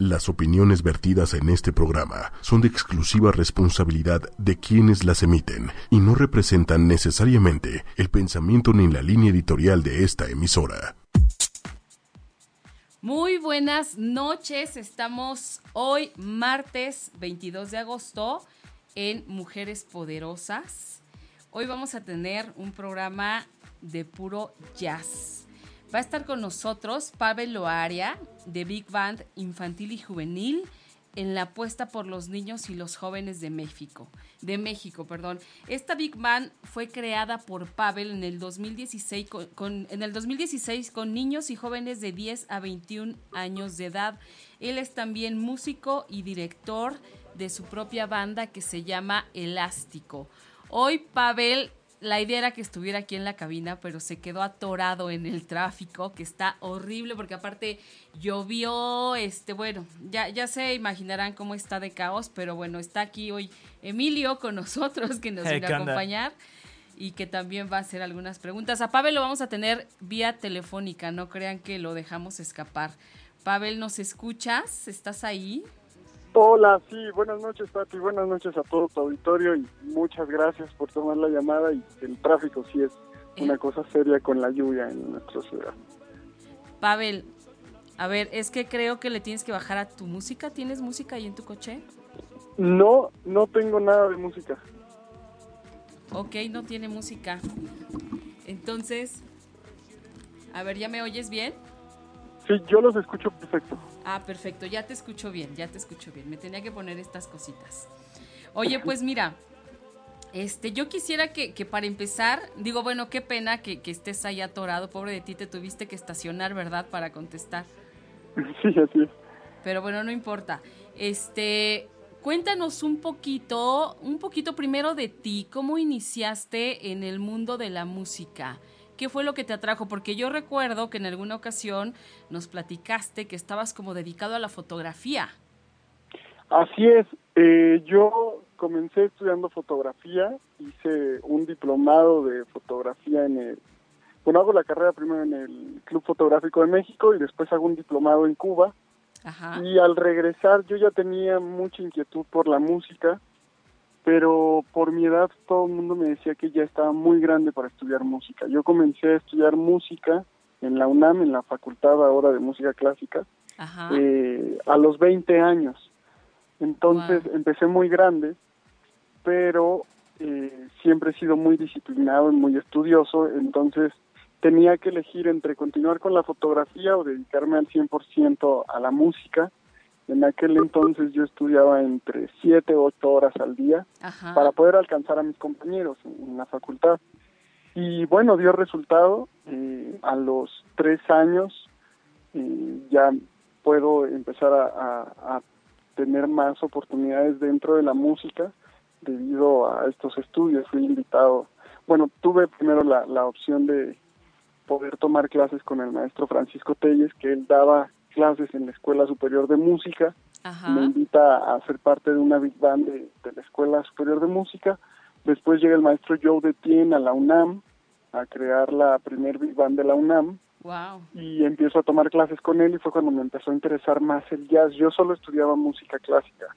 Las opiniones vertidas en este programa son de exclusiva responsabilidad de quienes las emiten y no representan necesariamente el pensamiento ni la línea editorial de esta emisora. Muy buenas noches, estamos hoy martes 22 de agosto en Mujeres Poderosas. Hoy vamos a tener un programa de puro jazz. Va a estar con nosotros Pavel Loaria de Big Band Infantil y Juvenil en la apuesta por los niños y los jóvenes de México. De México, perdón. Esta Big Band fue creada por Pavel en el 2016 con, en el 2016 con niños y jóvenes de 10 a 21 años de edad. Él es también músico y director de su propia banda que se llama Elástico. Hoy Pavel la idea era que estuviera aquí en la cabina, pero se quedó atorado en el tráfico, que está horrible, porque aparte llovió, este, bueno, ya, ya se imaginarán cómo está de caos, pero bueno, está aquí hoy Emilio con nosotros, que nos viene a acompañar y que también va a hacer algunas preguntas. A Pavel lo vamos a tener vía telefónica, no crean que lo dejamos escapar. Pavel, ¿nos escuchas? ¿Estás ahí? Hola, sí, buenas noches Pati, buenas noches a todo tu auditorio y muchas gracias por tomar la llamada y el tráfico sí es una cosa seria con la lluvia en nuestra ciudad. Pavel, a ver, es que creo que le tienes que bajar a tu música. ¿Tienes música ahí en tu coche? No, no tengo nada de música. Ok, no tiene música. Entonces, a ver, ¿ya me oyes bien? Sí, yo los escucho perfecto. Ah, perfecto, ya te escucho bien, ya te escucho bien. Me tenía que poner estas cositas. Oye, pues mira, este, yo quisiera que, que para empezar, digo, bueno, qué pena que, que, estés ahí atorado, pobre de ti, te tuviste que estacionar, ¿verdad? Para contestar. Sí, así es. Pero bueno, no importa. Este, cuéntanos un poquito, un poquito primero de ti, cómo iniciaste en el mundo de la música. ¿Qué fue lo que te atrajo? Porque yo recuerdo que en alguna ocasión nos platicaste que estabas como dedicado a la fotografía. Así es. Eh, yo comencé estudiando fotografía, hice un diplomado de fotografía en el... Bueno, hago la carrera primero en el Club Fotográfico de México y después hago un diplomado en Cuba. Ajá. Y al regresar yo ya tenía mucha inquietud por la música pero por mi edad todo el mundo me decía que ya estaba muy grande para estudiar música. Yo comencé a estudiar música en la UNAM, en la Facultad ahora de Música Clásica, eh, a los 20 años. Entonces empecé muy grande, pero eh, siempre he sido muy disciplinado y muy estudioso, entonces tenía que elegir entre continuar con la fotografía o dedicarme al 100% a la música en aquel entonces yo estudiaba entre 7 o 8 horas al día para poder alcanzar a mis compañeros en, la facultad. Y bueno, dio resultado. Eh, a los tres años eh, ya puedo empezar a, tener más oportunidades dentro de la música debido a estos estudios. Fui invitado, bueno, tuve primero la, la opción de poder tomar clases con el maestro Francisco Telles, que él daba clases en la Escuela Superior de Música. Me invita a ser parte de una big band de, la Escuela Superior de Música. Después llega el maestro Joe Detien a la UNAM a crear la primer big band de la UNAM. Y empiezo a tomar clases con él y fue cuando me empezó a interesar más el jazz. Yo solo estudiaba música clásica.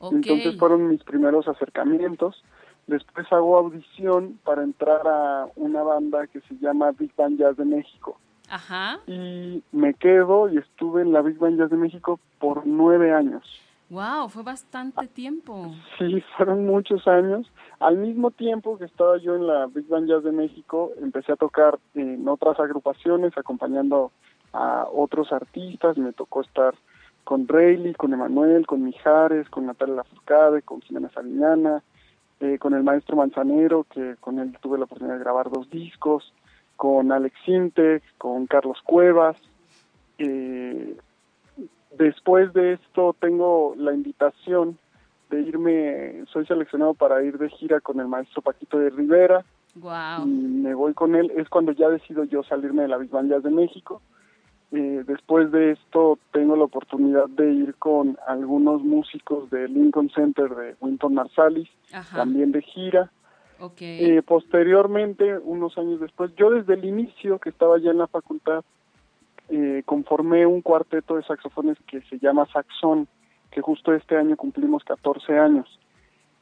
Entonces fueron mis primeros acercamientos. Después hago audición para entrar a una banda que se llama Big Band Jazz de México. Ajá. Y me quedo y estuve en la Big Band Jazz de México por nueve años. Wow, fue bastante tiempo. Sí, fueron muchos años. Al mismo tiempo que estaba yo en la Big Band Jazz de México, empecé a tocar en otras agrupaciones, acompañando a otros artistas. Me tocó estar con Rayleigh, con Emanuel, con Mijares, con Natalia Lafourcade, con Jimena Saliñana, eh, con el maestro Manzanero, que con él tuve la oportunidad de grabar dos discos con Alex Sintek, con Carlos Cuevas. Eh, después de esto tengo la invitación de irme, soy seleccionado para ir de gira con el maestro Paquito de Rivera. Wow. Y me voy con él, es cuando ya decido yo salirme de la Big Band de México. Eh, después de esto tengo la oportunidad de ir con algunos músicos del Lincoln Center de Winton Marsalis, también de gira. Okay. posteriormente, unos años después, yo desde el inicio que estaba ya en la facultad, eh, conformé un cuarteto de saxofones que se llama Saxón, que justo este año cumplimos 14 años.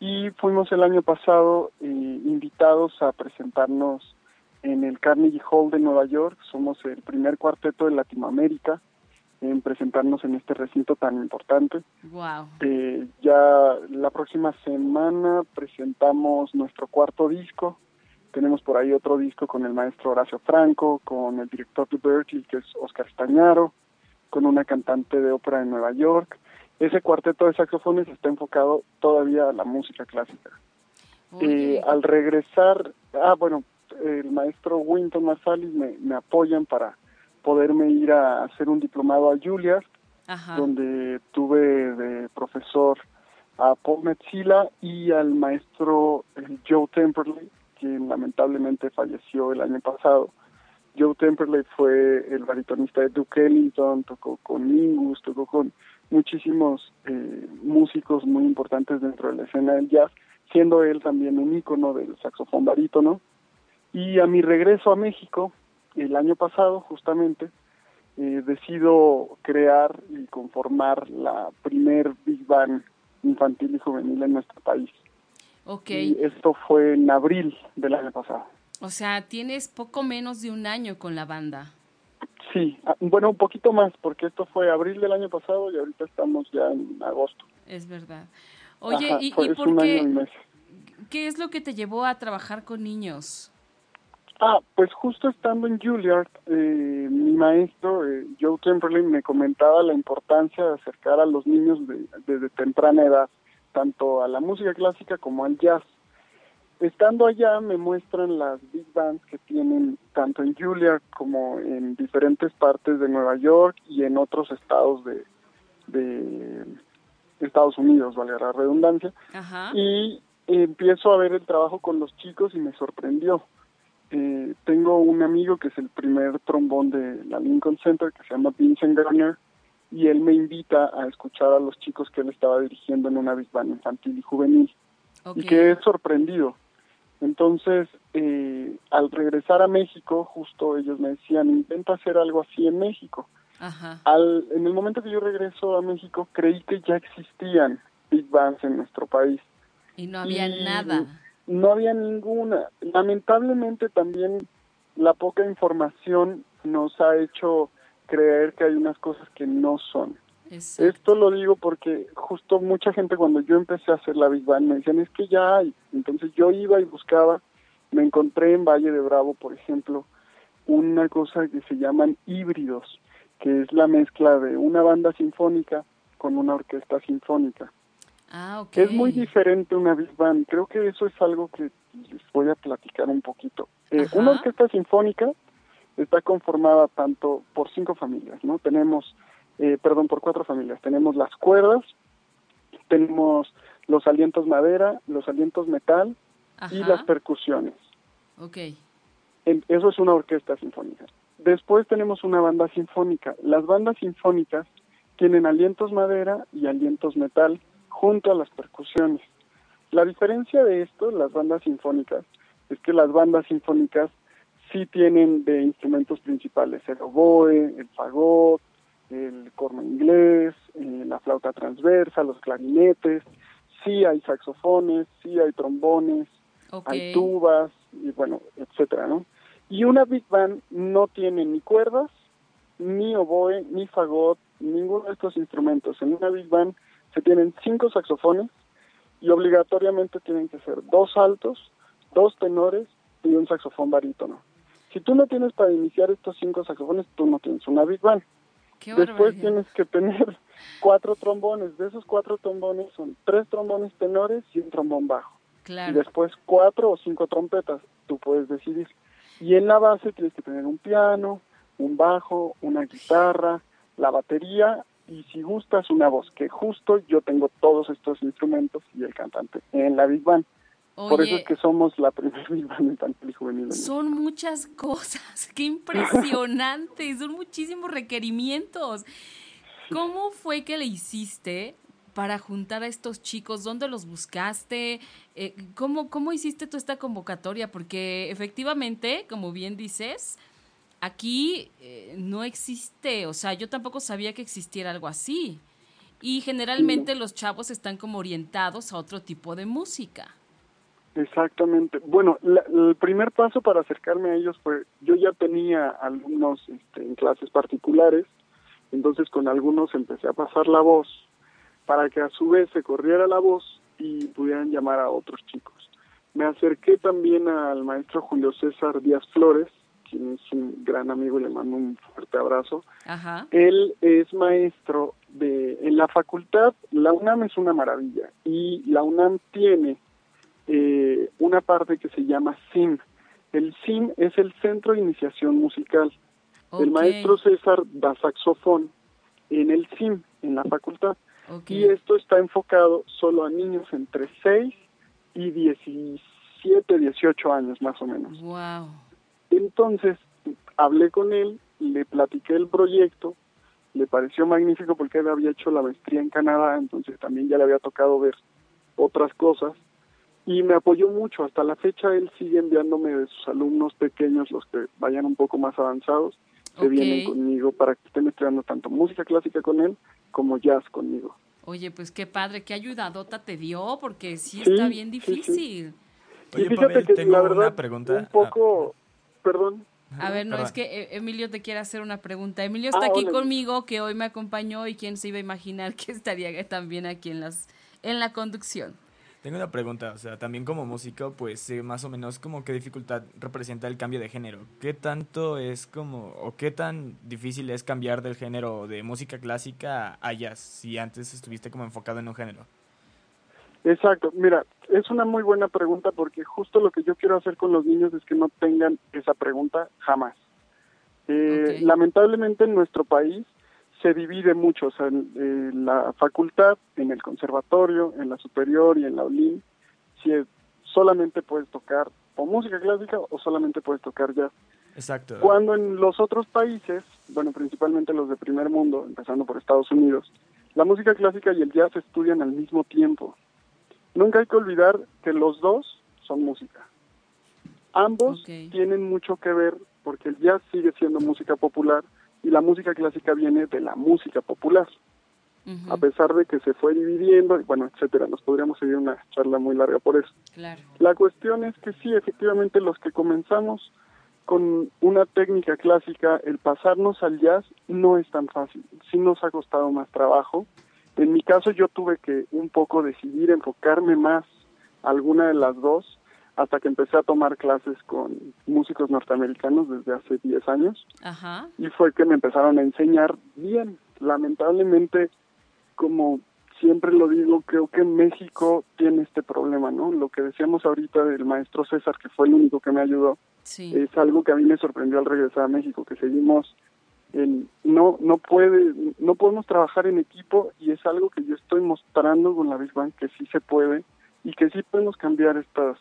Y fuimos el año pasado eh, invitados a presentarnos en el Carnegie Hall de Nueva York. Somos el primer cuarteto de Latinoamérica en presentarnos en este recinto tan importante. Wow. Eh, ya la próxima semana presentamos nuestro cuarto disco. Tenemos por ahí otro disco con el maestro Horacio Franco, con el director de Berkeley, que es Oscar Stañaro, con una cantante de ópera de Nueva York. Ese cuarteto de saxofones está enfocado todavía a la música clásica. Eh, al regresar, ah, bueno, el maestro Winton Marsalis me, me apoyan para poderme ir a hacer un diplomado a Juilliard, donde tuve de profesor a Paul Metzila y al maestro Joe Temperley, quien lamentablemente falleció el año pasado. Joe Temperley fue el baritonista de Duke Ellington, tocó con Mingus, tocó con muchísimos eh, músicos muy importantes dentro de la escena del jazz, siendo él también un ícono del saxofón barítono. Y a mi regreso a México, el año pasado justamente eh, decido crear y conformar la primer Big Band infantil y juvenil en nuestro país. Ok. Y esto fue en abril del año pasado. O sea, tienes poco menos de un año con la banda. Sí, ah, bueno, un poquito más, porque esto fue abril del año pasado y ahorita estamos ya en agosto. Es verdad. Oye, ¿y, ¿y por qué? ¿Qué es lo que te llevó a trabajar con niños? Ah, pues justo estando en Juilliard, eh, mi maestro, eh, Joe Temperley, me comentaba la importancia de acercar a los niños desde temprana edad, tanto a la música clásica como al jazz. Estando allá me muestran las big bands que tienen tanto en Juilliard como en diferentes partes de Nueva York y en otros estados de, de Estados Unidos, vale la redundancia. Y empiezo a ver el trabajo con los chicos y me sorprendió eh, tengo un amigo que es el primer trombón de la Lincoln Center, que se llama Vincent Garner, y él me invita a escuchar a los chicos que él estaba dirigiendo en una Big Band infantil y juvenil. Y quedé sorprendido. Entonces, eh, al regresar a México, justo ellos me decían, intenta hacer algo así en México. Al, en el momento que yo regreso a México, creí que ya existían Big Bands en nuestro país. Y no había nada no había ninguna. Lamentablemente también la poca información nos ha hecho creer que hay unas cosas que no son. Esto lo digo porque justo mucha gente cuando yo empecé a hacer la Big Bang me decían es que ya hay. Entonces yo iba y buscaba, me encontré en Valle de Bravo, por ejemplo, una cosa que se llaman híbridos, que es la mezcla de una banda sinfónica con una orquesta sinfónica. Ah, Es muy diferente una Big Band. Creo que eso es algo que les voy a platicar un poquito. Eh, una orquesta sinfónica está conformada tanto por cinco familias, ¿no? Tenemos, eh, perdón, por cuatro familias. Tenemos las cuerdas, tenemos los alientos madera, los alientos metal y las percusiones. Ok. eso es una orquesta sinfónica. Después tenemos una banda sinfónica. Las bandas sinfónicas tienen alientos madera y alientos metal junto a las percusiones. La diferencia de esto, las bandas sinfónicas, es que las bandas sinfónicas sí tienen de instrumentos principales el oboe, el fagot, el corno inglés, eh, la flauta transversa, los clarinetes, sí hay saxofones, sí hay trombones, hay tubas, y bueno, etcétera, ¿no? Y una big band no tiene ni cuerdas, ni oboe, ni fagot, ninguno de estos instrumentos. En una big band se tienen cinco saxofones y obligatoriamente tienen que ser dos altos, dos tenores y un saxofón barítono. Si tú no tienes para iniciar estos cinco saxofones, tú no tienes una Big Band. Después tienes que tener cuatro trombones. De esos cuatro trombones son tres trombones tenores y un trombón bajo. Y después cuatro o cinco trompetas. Tú puedes decidir. Y en la base tienes que tener un piano, un bajo, una guitarra, la batería y si gustas una voz, que justo yo tengo todos estos instrumentos y el cantante en la Big Band. Por eso es que somos la primera Big Band infantil y juvenil. Son muchas cosas, qué impresionante, son muchísimos requerimientos. ¿Cómo fue que le hiciste para juntar a estos chicos? ¿Dónde los buscaste? Eh, ¿cómo, ¿Cómo hiciste tú esta convocatoria? Porque efectivamente, como bien dices, aquí eh, no existe, o sea, yo tampoco sabía que existiera algo así. Y generalmente los chavos están como orientados a otro tipo de música. Exactamente. Bueno, el primer paso para acercarme a ellos fue, yo ya tenía alumnos este, en clases particulares, entonces con algunos empecé a pasar la voz para que a su vez se corriera la voz y pudieran llamar a otros chicos. Me acerqué también al maestro Julio César Díaz Flores, quien es un gran amigo y le mando un fuerte abrazo. Él es maestro de en la facultad, la UNAM es una maravilla y la UNAM tiene eh, una parte que se llama SIM. El SIM es el Centro de Iniciación Musical. El maestro César da saxofón en el SIM, en la facultad. Y esto está enfocado solo a niños entre 6 y 17, 18 años más o menos. Wow. Entonces, hablé con él, le platiqué el proyecto, le pareció magnífico porque él había hecho la maestría en Canadá, entonces también ya le había tocado ver otras cosas y me apoyó mucho. Hasta la fecha él sigue enviándome de sus alumnos pequeños, los que vayan un poco más avanzados, se vienen conmigo para que estén estudiando tanto música clásica con él como jazz conmigo. Oye, pues qué padre, qué ayudadota te dio, porque sí, está bien difícil. Oye, fíjate que la verdad, una pregunta. un poco, perdón. A ver, no, es que eh, Emilio te quiere hacer una pregunta. Emilio está ah, aquí conmigo, que hoy me acompañó y quién se iba a imaginar que estaría también aquí en las en la conducción. Tengo una pregunta, o sea, también como músico, pues más o menos como qué dificultad representa el cambio de género. ¿Qué tanto es como, o qué tan difícil es cambiar del género de música clásica a jazz, si antes estuviste como enfocado en un género? Exacto, mira, es una muy buena pregunta porque justo lo que yo quiero hacer con los niños es que no tengan esa pregunta jamás. Eh, lamentablemente en nuestro país se divide mucho, o sea, en, la facultad, en el conservatorio, en la superior y en la OLIN, si solamente puedes tocar o música clásica o solamente puedes tocar jazz. Exacto. Cuando en los otros países, bueno, principalmente los de primer mundo, empezando por Estados Unidos, la música clásica y el jazz se estudian al mismo tiempo. Nunca hay que olvidar que los dos son música. Ambos tienen mucho que ver porque el jazz sigue siendo música popular, y la música clásica viene de la música popular. A pesar de que se fue dividiendo, bueno, etcétera, nos podríamos seguir una charla muy larga por eso. La cuestión es que sí, efectivamente, los que comenzamos con una técnica clásica, el pasarnos al jazz no es tan fácil, sí nos ha costado más trabajo. En mi caso yo tuve que un poco decidir enfocarme más a alguna de las dos hasta que empecé a tomar clases con músicos norteamericanos desde hace 10 años. Y fue que me empezaron a enseñar bien. Lamentablemente, como siempre lo digo, creo que México tiene este problema, ¿no? Lo que decíamos ahorita del maestro César, que fue el único que me ayudó, es algo que a mí me sorprendió al regresar a México, que seguimos en, no no puede no podemos trabajar en equipo y es algo que yo estoy mostrando con la Big Bang que sí se puede y que sí podemos cambiar estas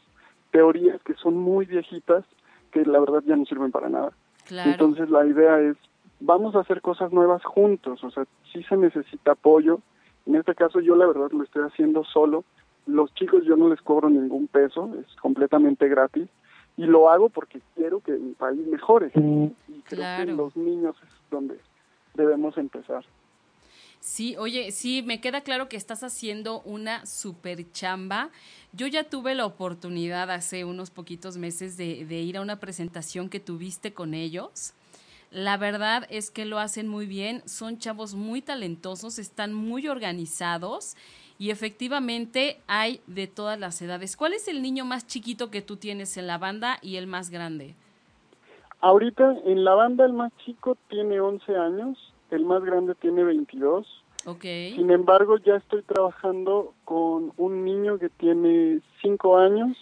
teorías que son muy viejitas, que la verdad ya no sirven para nada. Entonces la idea es, vamos a hacer cosas nuevas juntos, o sea, sí se necesita apoyo. En este caso yo la verdad lo estoy haciendo solo. Los chicos yo no les cobro ningún peso, es completamente gratis. Y lo hago porque quiero que mi país mejore. Y creo que los niños es donde debemos empezar. Sí, oye, sí, me queda claro que estás haciendo una super chamba. Yo ya tuve la oportunidad hace unos poquitos meses de, de, ir a una presentación que tuviste con ellos. La verdad es que lo hacen muy bien, son chavos muy talentosos, están muy organizados y efectivamente hay de todas las edades. ¿Cuál es el niño más chiquito que tú tienes en la banda y el más grande? Ahorita en la banda el más chico tiene 11 años el más grande tiene 22. Okay. Sin embargo, ya estoy trabajando con un niño que tiene 5 años,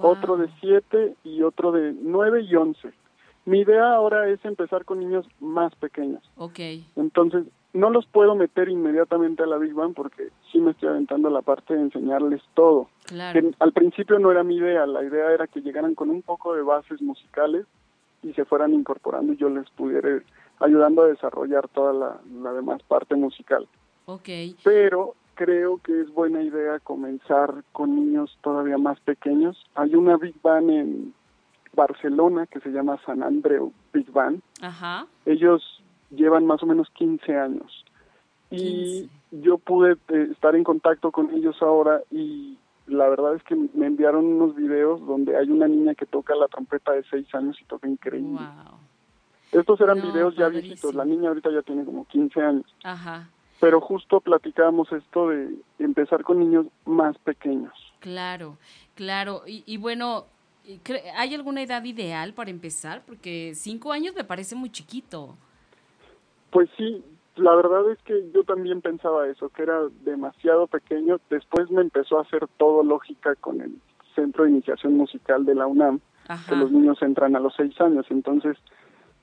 otro de 7 y otro de 9 y 11. Mi idea ahora es empezar con niños más pequeños. Okay. Entonces, no los puedo meter inmediatamente a la Big Bang porque sí me estoy aventando la parte de enseñarles todo. Claro. al principio no era mi idea, la idea era que llegaran con un poco de bases musicales y se fueran incorporando y yo les pudiera ayudando a desarrollar toda la, demás parte musical. Okay. Pero creo que es buena idea comenzar con niños todavía más pequeños. Hay una Big Band en Barcelona que se llama San Andreu Big Band. Ajá. Ellos llevan más o menos 15 años. Y yo pude eh, estar en contacto con ellos ahora y la verdad es que me enviaron unos videos donde hay una niña que toca la trompeta de 6 años y toca increíble. Wow. Estos eran No, videos ya padrísimo. viejitos, la niña ahorita ya tiene como 15 años. Ajá. Pero justo platicábamos esto de empezar con niños más pequeños. Claro, claro. Y, y bueno, ¿hay alguna edad ideal para empezar? Porque cinco años me parece muy chiquito. Pues sí, la verdad es que yo también pensaba eso, que era demasiado pequeño. Después me empezó a hacer todo lógica con el Centro de Iniciación Musical de la UNAM, que los niños entran a los seis años. Entonces,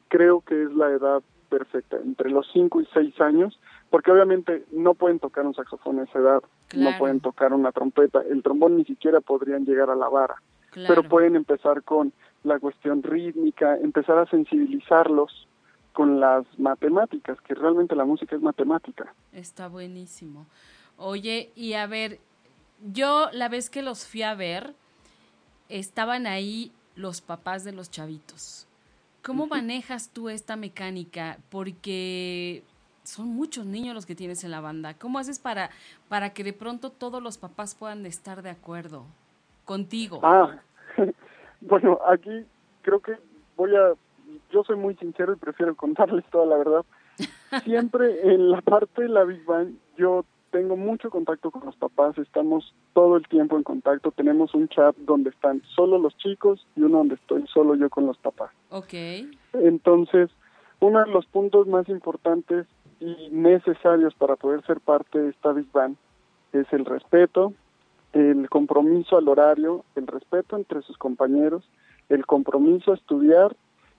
creo que es la edad perfecta, entre los cinco y seis años, porque obviamente no pueden tocar un saxofón a esa edad, Claro. no pueden tocar una trompeta, el trombón ni siquiera podrían llegar a la vara. Claro. pero pueden empezar con la cuestión rítmica, empezar a sensibilizarlos con las matemáticas, que realmente la música es matemática. Está buenísimo. Oye, y a ver, yo la vez que los fui a ver, estaban ahí los papás de los chavitos. ¿Cómo manejas tú esta mecánica? Porque son muchos niños los que tienes en la banda. ¿Cómo haces para, para que de pronto todos los papás puedan estar de acuerdo contigo? Ah, bueno, aquí creo que voy a, yo soy muy sincero y prefiero contarles toda la verdad. Siempre en la parte de la Big Bang yo tengo mucho contacto con los papás, estamos todo el tiempo en contacto, tenemos un chat donde están solo los chicos y uno donde estoy solo yo con los papás. Ok, Entonces, uno de los puntos más importantes y necesarios para poder ser parte de esta Big Bang es el respeto, el compromiso al horario, el respeto entre sus compañeros, el compromiso a estudiar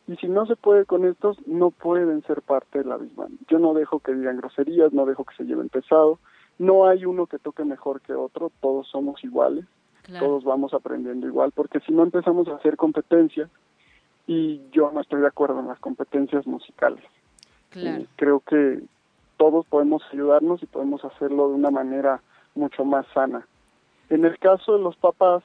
y si no se puede con estos, no pueden ser parte de la Big Bang. Yo no dejo que digan groserías, no dejo que se lleven pesado, no hay uno que toque mejor que otro, todos somos iguales claro. todos vamos aprendiendo igual, porque si no empezamos a hacer competencia, y yo no estoy de acuerdo en las competencias musicales. Claro. Eh, creo que todos podemos ayudarnos y podemos hacerlo de una manera mucho más sana. En el caso de los papás,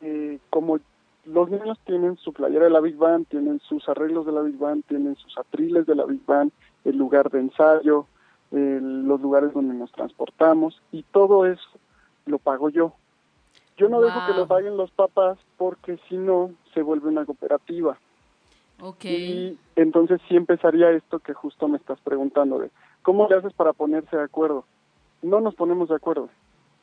eh, como los niños tienen su playera de la Big Band, tienen sus arreglos de la Big Band, tienen sus atriles de la Big Band, el lugar de ensayo, eh, los lugares donde nos transportamos, y todo eso lo pago yo. Yo no dejo que lo paguen los papás porque si no se vuelve una cooperativa. Ok. Y entonces sí empezaría esto que justo me estás preguntando de cómo le haces para ponerse de acuerdo. No nos ponemos de acuerdo.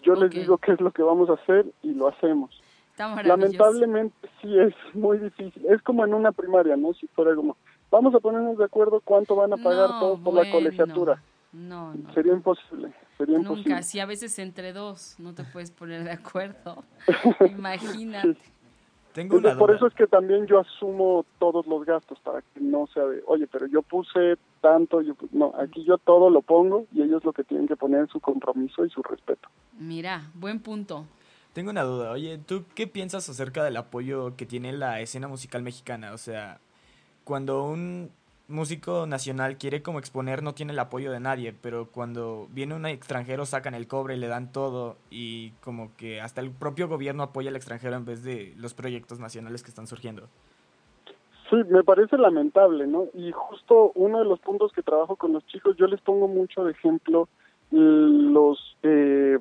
Yo les digo qué es lo que vamos a hacer y lo hacemos. Está maravilloso. Lamentablemente sí es muy difícil. Es como en una primaria, ¿no? Si fuera como, vamos a ponernos de acuerdo cuánto van a pagar No, todos por la colegiatura. No, no. Sería imposible, sería imposible. Nunca, si a veces entre dos no te puedes poner de acuerdo. Imagínate. Tengo una Entonces, por eso es que también yo asumo todos los gastos para que no sea de, oye, pero yo puse tanto, yo pu-". no, aquí yo todo lo pongo y ellos lo que tienen que poner es su compromiso y su respeto. Mira, buen punto. Tengo una duda. Oye, ¿tú qué piensas acerca del apoyo que tiene la escena musical mexicana? O sea, cuando un músico nacional quiere como exponer no tiene el apoyo de nadie, pero cuando viene un extranjero sacan el cobre y le dan todo y como que hasta el propio gobierno apoya al extranjero en vez de los proyectos nacionales que están surgiendo. Sí, me parece lamentable, ¿no? Y justo uno de los puntos que trabajo con los chicos, yo les pongo mucho de ejemplo los, eh,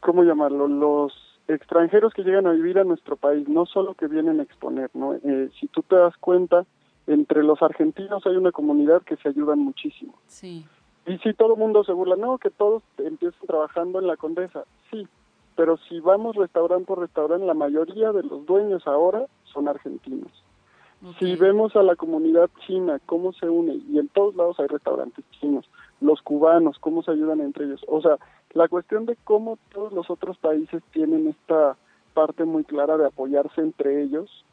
¿cómo llamarlo? Los extranjeros que llegan a vivir a nuestro país, no solo que vienen a exponer, ¿no? Eh, si tú te das cuenta, entre los argentinos hay una comunidad que se ayudan muchísimo. Sí, Y si todo el mundo se burla, no, que todos empiezan trabajando en la Condesa, sí, pero si vamos restaurante por restaurante, la mayoría de los dueños ahora son argentinos. Si vemos a la comunidad china, cómo se une, y en todos lados hay restaurantes chinos, los cubanos, cómo se ayudan entre ellos. O sea, la cuestión de cómo todos los otros países tienen esta parte muy clara de apoyarse entre ellos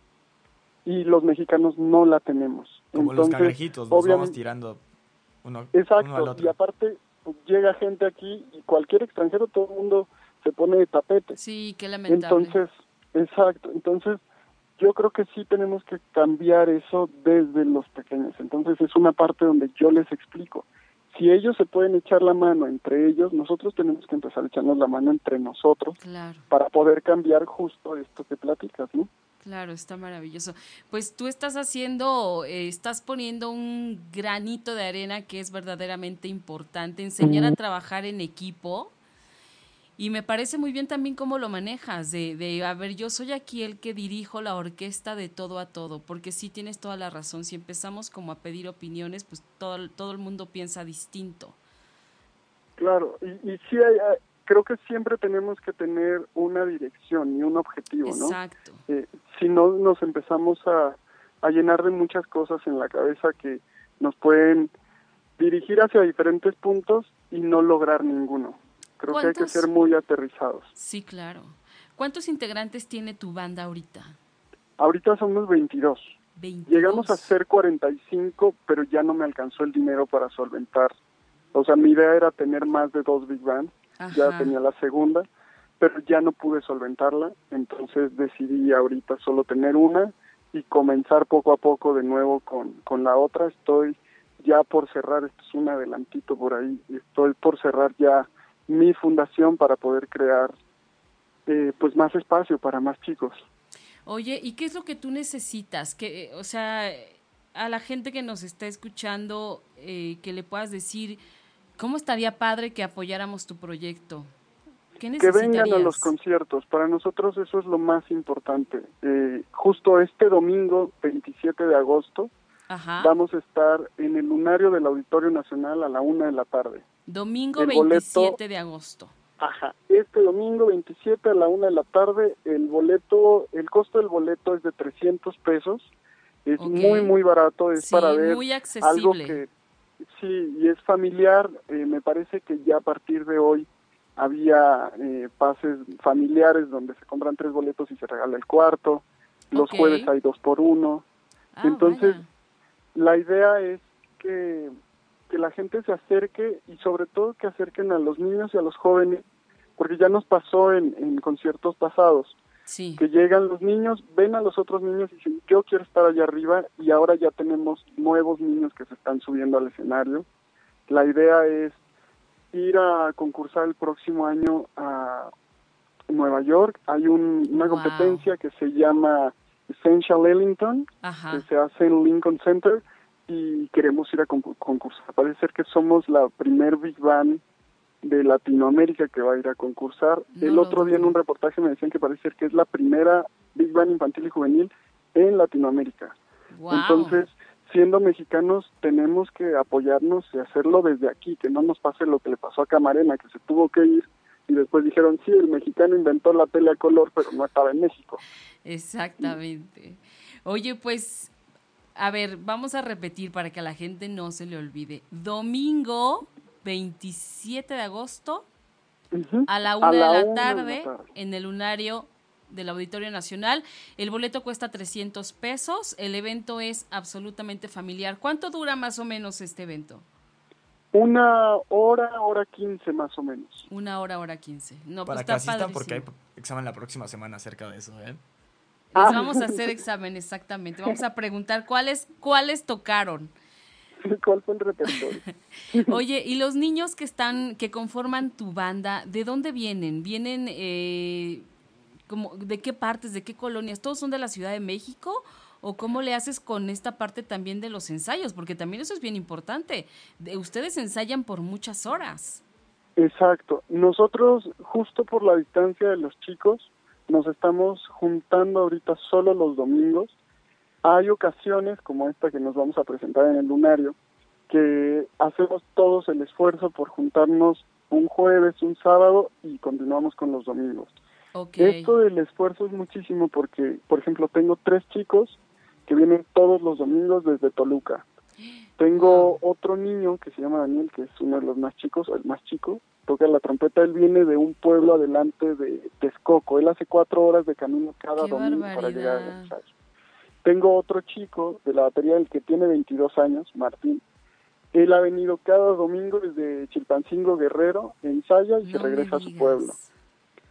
y los mexicanos no la tenemos. Como los Entonces, cangrejitos, nos vamos obviamente- tirando uno, uno al Exacto, y otro. aparte pues, llega gente aquí y cualquier extranjero, todo el mundo se pone de tapete. Sí, qué lamentable. Entonces, exacto, entonces yo creo que sí tenemos que cambiar eso desde los pequeños. Entonces es una parte donde yo les explico. Si ellos se pueden echar la mano entre ellos, nosotros tenemos que empezar a echarnos la mano entre nosotros Claro, para poder cambiar justo esto que platicas, ¿no? Claro, está maravilloso. Pues tú estás haciendo, eh, estás poniendo un granito de arena que es verdaderamente importante, enseñar a trabajar en equipo. Y me parece muy bien también cómo lo manejas, de, de, a ver, yo soy aquí el que dirijo la orquesta de todo a todo, porque sí tienes toda la razón, si empezamos como a pedir opiniones, pues todo, todo el mundo piensa distinto. Claro, y, y sí hay, creo que siempre tenemos que tener una dirección y un objetivo, ¿no? Exacto. Eh, si no nos empezamos a, a llenar de muchas cosas en la cabeza que nos pueden dirigir hacia diferentes puntos y no lograr ninguno. Creo que hay que ser muy aterrizados. Sí, claro. ¿Cuántos integrantes tiene tu banda ahorita? Ahorita somos 22. 22. Llegamos a ser 45, pero ya no me alcanzó el dinero para solventar. O sea, mi idea era tener más de dos big bands ya tenía la segunda, pero ya no pude solventarla, entonces decidí ahorita solo tener una y comenzar poco a poco de nuevo con, con la otra. Estoy ya por cerrar, esto es un adelantito por ahí, estoy por cerrar ya mi fundación para poder crear eh, pues más espacio para más chicos. Oye, ¿y qué es lo que tú necesitas? Que, o sea, a la gente que nos está escuchando, eh, que le puedas decir, ¿Cómo estaría padre que apoyáramos tu proyecto? ¿Qué que vengan a los conciertos. Para nosotros eso es lo más importante. Eh, justo este domingo, 27 de agosto, vamos a estar en el lunario del Auditorio Nacional a la una de la tarde. Domingo 27 de agosto. Ajá. Este domingo 27 a la una de la tarde, el boleto, el costo del boleto es de 300 pesos. Es muy, muy barato. Es para ver algo que Sí, y es familiar. Eh, me parece que ya a partir de hoy había eh, pases familiares donde se compran tres boletos y se regala el cuarto. Los jueves hay dos por uno. Ah, Entonces, la idea es que, que la gente se acerque y sobre todo que acerquen a los niños y a los jóvenes, porque ya nos pasó en, en conciertos pasados que llegan los niños, ven a los otros niños y dicen, yo quiero estar allá arriba y ahora ya tenemos nuevos niños que se están subiendo al escenario. La idea es ir a concursar el próximo año a Nueva York. Hay una competencia que se llama Essential Ellington, que se hace en Lincoln Center y queremos ir a concursar. Parece ser que somos la primer Big Band de Latinoamérica que va a ir a concursar. el otro día en un reportaje me decían que parece ser que es la primera Big Band infantil y juvenil en Latinoamérica. Entonces, siendo mexicanos, tenemos que apoyarnos y hacerlo desde aquí, que no nos pase lo que le pasó a Camarena, que se tuvo que ir y después dijeron, sí, el mexicano inventó la tele a color, pero no estaba en México. Exactamente. Oye, pues, a ver, vamos a repetir para que a la gente no se le olvide. Domingo 27 de agosto a la una, de, la tarde, en el lunario del Auditorio Nacional. El boleto cuesta 300 pesos. El evento es absolutamente familiar. ¿Cuánto dura más o menos este evento? Una hora, hora quince más o menos. Una hora, hora quince. No, pues Para pues porque hay examen la próxima semana acerca de eso, ¿eh? Les ah. vamos a hacer examen, exactamente. Vamos a preguntar cuáles, cuáles tocaron. ¿Cuál fue el repertorio? Oye, ¿y los niños que están, que conforman tu banda, de dónde vienen? ¿Vienen eh, como, de qué partes, de qué colonias? ¿Todos son de la Ciudad de México? ¿O cómo le haces con esta parte también de los ensayos? Porque también eso es bien importante. De, ustedes ensayan por muchas horas. Exacto. Nosotros, justo por la distancia de los chicos, nos estamos juntando ahorita solo los domingos hay ocasiones como esta que nos vamos a presentar en el lunario, que hacemos todos el esfuerzo por juntarnos un jueves, un sábado y continuamos con los domingos. Esto del esfuerzo es muchísimo porque, por ejemplo, tengo tres chicos que vienen todos los domingos desde Toluca. Tengo otro niño que se llama Daniel, que es uno de los más chicos, el más chico, toca la trompeta, él viene de un pueblo adelante de Texcoco, él hace cuatro horas de camino cada domingo para llegar al ensayo. Tengo otro chico de la batería, el que tiene 22 años, Martín. Él ha venido cada domingo desde Chilpancingo Guerrero, ensaya y se regresa a su pueblo.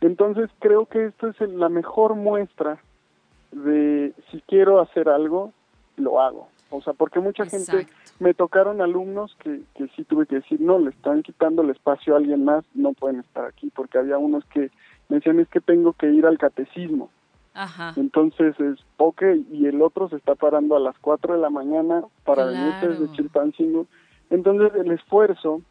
Entonces creo que esto es la mejor muestra de si quiero hacer algo, lo hago. O sea, porque mucha gente, me tocaron alumnos que, que sí tuve que decir, no, le están quitando el espacio a alguien más, no pueden estar aquí, porque había unos que me decían, es que tengo que ir al catecismo Ajá. Entonces es, ok, y el otro se está parando a las 4 de la mañana para Claro. venir desde Chilpancingo. Entonces el esfuerzo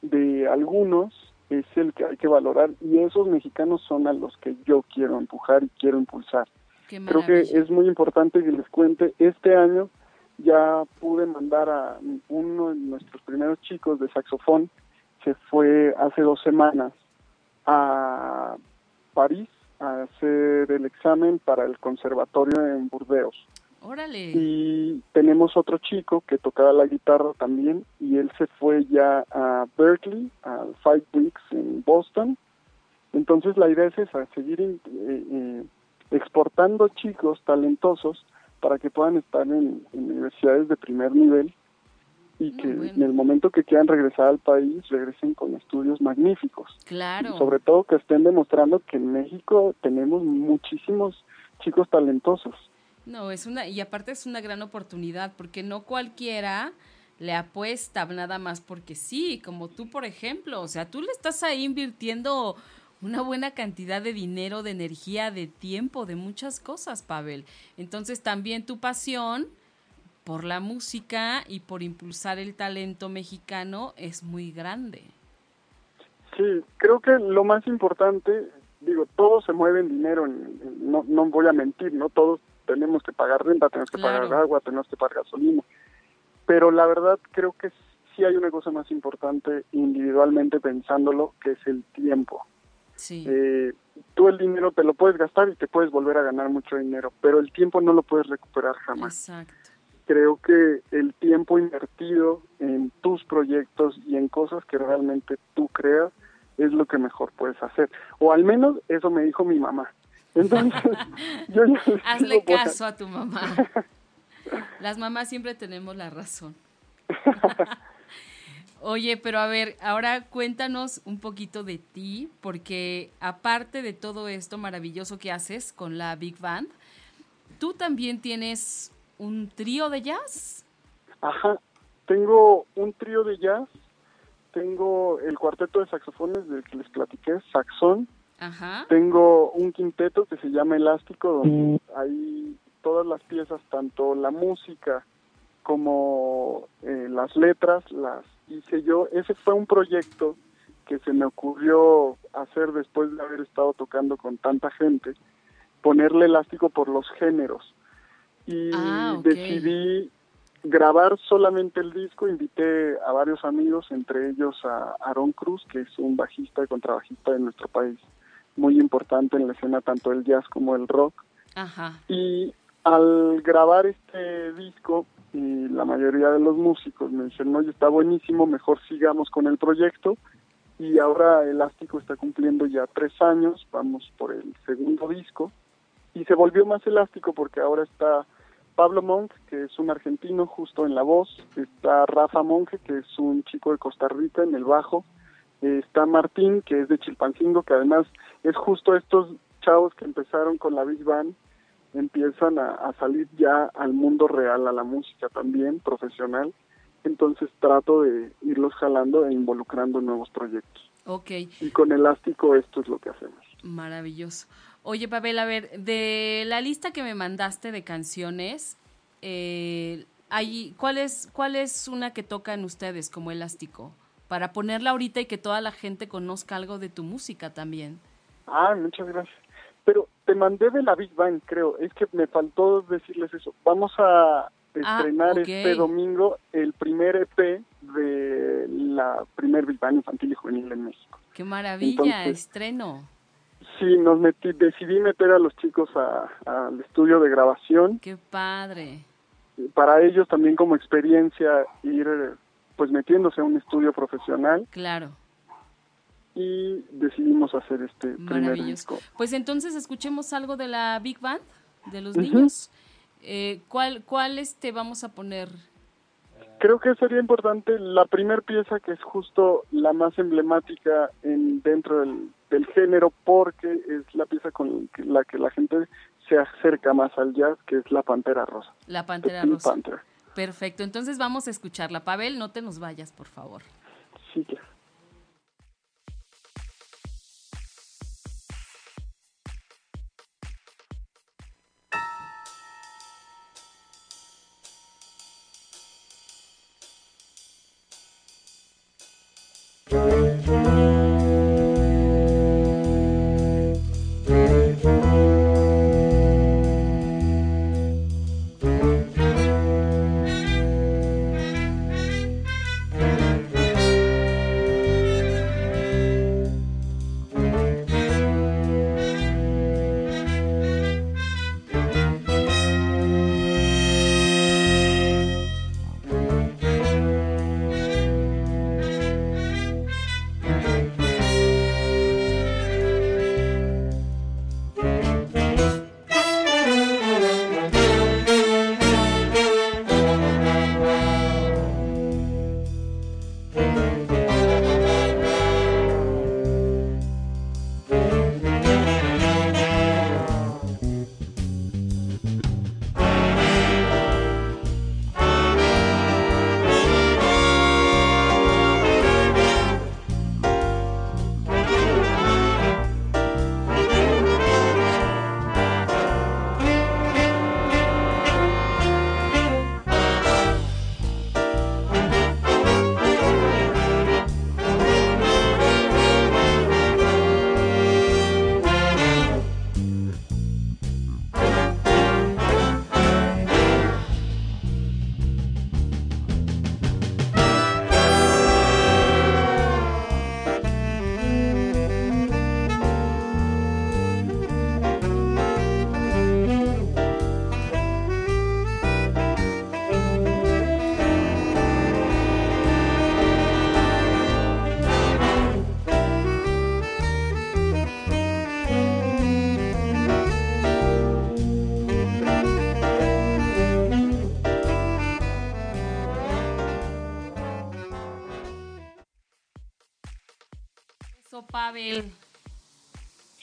de algunos es el que hay que valorar y esos mexicanos son a los que yo quiero empujar y quiero impulsar. Creo que es muy importante que les cuente, este año ya pude mandar a uno de nuestros primeros chicos de saxofón, se fue hace dos semanas a París a hacer el examen para el conservatorio en Burdeos. Órale. Y tenemos otro chico que tocaba la guitarra también y él se fue ya a Berkeley, al Five Weeks en Boston. Entonces la idea es esa, seguir eh, eh, exportando chicos talentosos para que puedan estar en, en universidades de primer nivel y Muy que bueno. en el momento que quieran regresar al país regresen con estudios magníficos. Claro. Y sobre todo que estén demostrando que en México tenemos muchísimos chicos talentosos. No, es una, y aparte es una gran oportunidad, porque no cualquiera le apuesta nada más porque sí, como tú, por ejemplo, o sea, tú le estás ahí invirtiendo una buena cantidad de dinero, de energía, de tiempo, de muchas cosas, Pavel. Entonces también tu pasión por la música y por impulsar el talento mexicano es muy grande. Sí, creo que lo más importante, digo, todo se mueve en dinero, no, no voy a mentir, ¿no? Todos tenemos que pagar renta, tenemos que Claro. pagar agua, tenemos que pagar gasolina. Pero la verdad creo que sí hay una cosa más importante individualmente pensándolo, que es el tiempo. Sí. Eh, tú el dinero te lo puedes gastar y te puedes volver a ganar mucho dinero, pero el tiempo no lo puedes recuperar jamás. Exacto. Creo que el tiempo invertido en tus proyectos y en cosas que realmente tú creas es lo que mejor puedes hacer. O al menos eso me dijo mi mamá. Entonces, yo ya les Hazle pues, caso a tu mamá. Las mamás siempre tenemos la razón. Oye, pero a ver, ahora cuéntanos un poquito de ti, porque aparte de todo esto maravilloso que haces con la Big Band, tú también tienes un trío de jazz. Ajá, tengo un trío de jazz, tengo el cuarteto de saxofones del que les platiqué, Saxón, Ajá. Tengo un quinteto que se llama Elástico, donde hay todas las piezas, tanto la música como eh, las letras, las hice yo. Ese fue un proyecto que se me ocurrió hacer después de haber estado tocando con tanta gente, ponerle elástico por los géneros. Y Ah, ok. decidí grabar solamente el disco, invité a varios amigos, entre ellos a Aaron Cruz, que es un bajista y contrabajista de nuestro país, muy importante en la escena tanto del jazz como el rock. Ajá. Y al grabar este disco, y la mayoría de los músicos me dijeron, oye, está buenísimo, mejor sigamos con el proyecto. Y ahora Elástico está cumpliendo ya tres años, vamos por el segundo disco. Y se volvió más elástico porque ahora está Pablo Monk, que es un argentino justo en la voz, está Rafa Monge, que es un chico de Costa Rica en el bajo, eh, está Martín, que es de Chilpancingo, que además es justo estos chavos que empezaron con la Big Band, empiezan a, a salir ya al mundo real, a la música también, profesional. Entonces trato de irlos jalando e involucrando nuevos proyectos. Ok. Y con Elástico esto es lo que hacemos. Maravilloso. Oye, Pavel, a ver, de la lista que me mandaste de canciones, eh, hay, ¿cuál, es, ¿cuál es una que tocan ustedes como elástico? Para ponerla ahorita y que toda la gente conozca algo de tu música también. Ah, muchas gracias. Pero te mandé de la Big Bang, creo. Es que me faltó decirles eso. Vamos a Ah, estrenar este domingo el primer EP de la primer Big Bang infantil y juvenil en México. ¡Qué maravilla! Entonces- Estreno. Sí, nos metí, decidí meter a los chicos al estudio de grabación. ¡Qué padre! Para ellos también como experiencia ir pues metiéndose a un estudio profesional Claro, y decidimos hacer este primer disco. Pues entonces escuchemos algo de la Big Band, de los niños. Eh, ¿Cuál, cuál este vamos a poner? Creo que sería importante la primer pieza que es justo la más emblemática en dentro del, del género porque es la pieza con la que la gente se acerca más al jazz, que es La Pantera Rosa. La Pantera Rosa. Panther. Perfecto, entonces vamos a escucharla. Pavel, no te nos vayas, por favor. Sí, claro.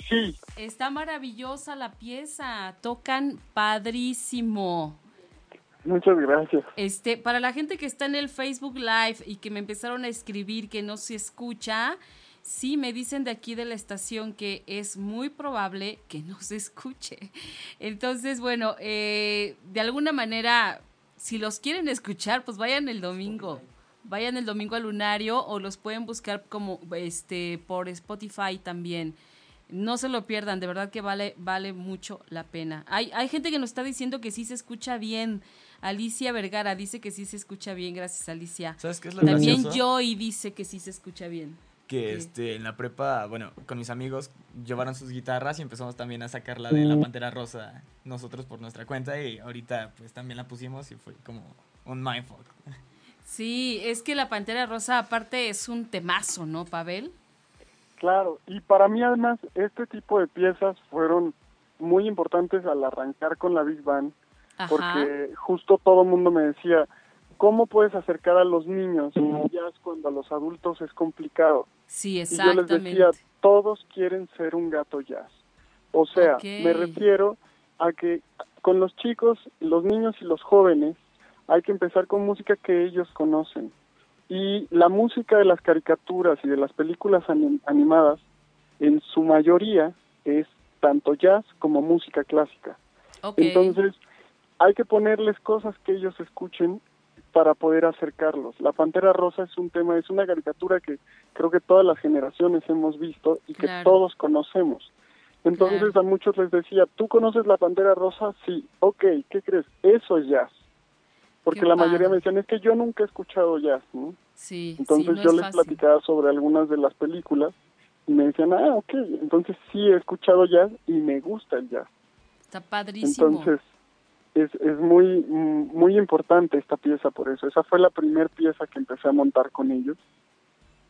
Sí. Está maravillosa la pieza. Tocan padrísimo. Muchas gracias. Este, para la gente que está en el Facebook Live y que me empezaron a escribir que no se escucha, sí me dicen de aquí de la estación que es muy probable que no se escuche. Entonces, bueno, eh, de alguna manera, si los quieren escuchar, pues vayan el domingo. Vayan el domingo al lunario o los pueden buscar como este por Spotify también. No se lo pierdan, de verdad que vale, vale mucho la pena. Hay, hay gente que nos está diciendo que sí se escucha bien. Alicia Vergara dice que sí se escucha bien, gracias Alicia. ¿Sabes qué es lo También? Joy dice que sí se escucha bien. que Sí. este en la prepa, bueno, con mis amigos llevaron sus guitarras y empezamos también a sacar la de la Pantera Rosa nosotros por nuestra cuenta y ahorita pues también la pusimos y fue como un mindfuck. Sí, es que la Pantera Rosa aparte es un temazo, ¿no, Pavel? Claro, y para mí además este tipo de piezas fueron muy importantes al arrancar con la Big Band, Ajá. porque justo todo el mundo me decía, ¿cómo puedes acercar a los niños jazz cuando a los adultos es complicado? Sí, Y yo les exactamente. decía, todos quieren ser un gato jazz. O sea, me refiero a que con los chicos, los niños y los jóvenes hay que empezar con música que ellos conocen. Y la música de las caricaturas y de las películas anim- animadas, en su mayoría, es tanto jazz como música clásica. Entonces, hay que ponerles cosas que ellos escuchen para poder acercarlos. La Pantera Rosa es un tema, es una caricatura que creo que todas las generaciones hemos visto y que Claro. todos conocemos. Entonces Claro. a muchos les decía, ¿tú conoces la Pantera Rosa? Sí. Ok, ¿qué crees? Eso es jazz. Porque Qué la mayoría me decían, es que yo nunca he escuchado jazz, ¿no? sí, Entonces sí, no yo es les fácil. platicaba sobre algunas de las películas y me decían, ah, ok, entonces sí he escuchado jazz y me gusta el jazz. Está padrísimo. Entonces, es, es muy, muy importante esta pieza por eso. Esa fue la primera pieza que empecé a montar con ellos.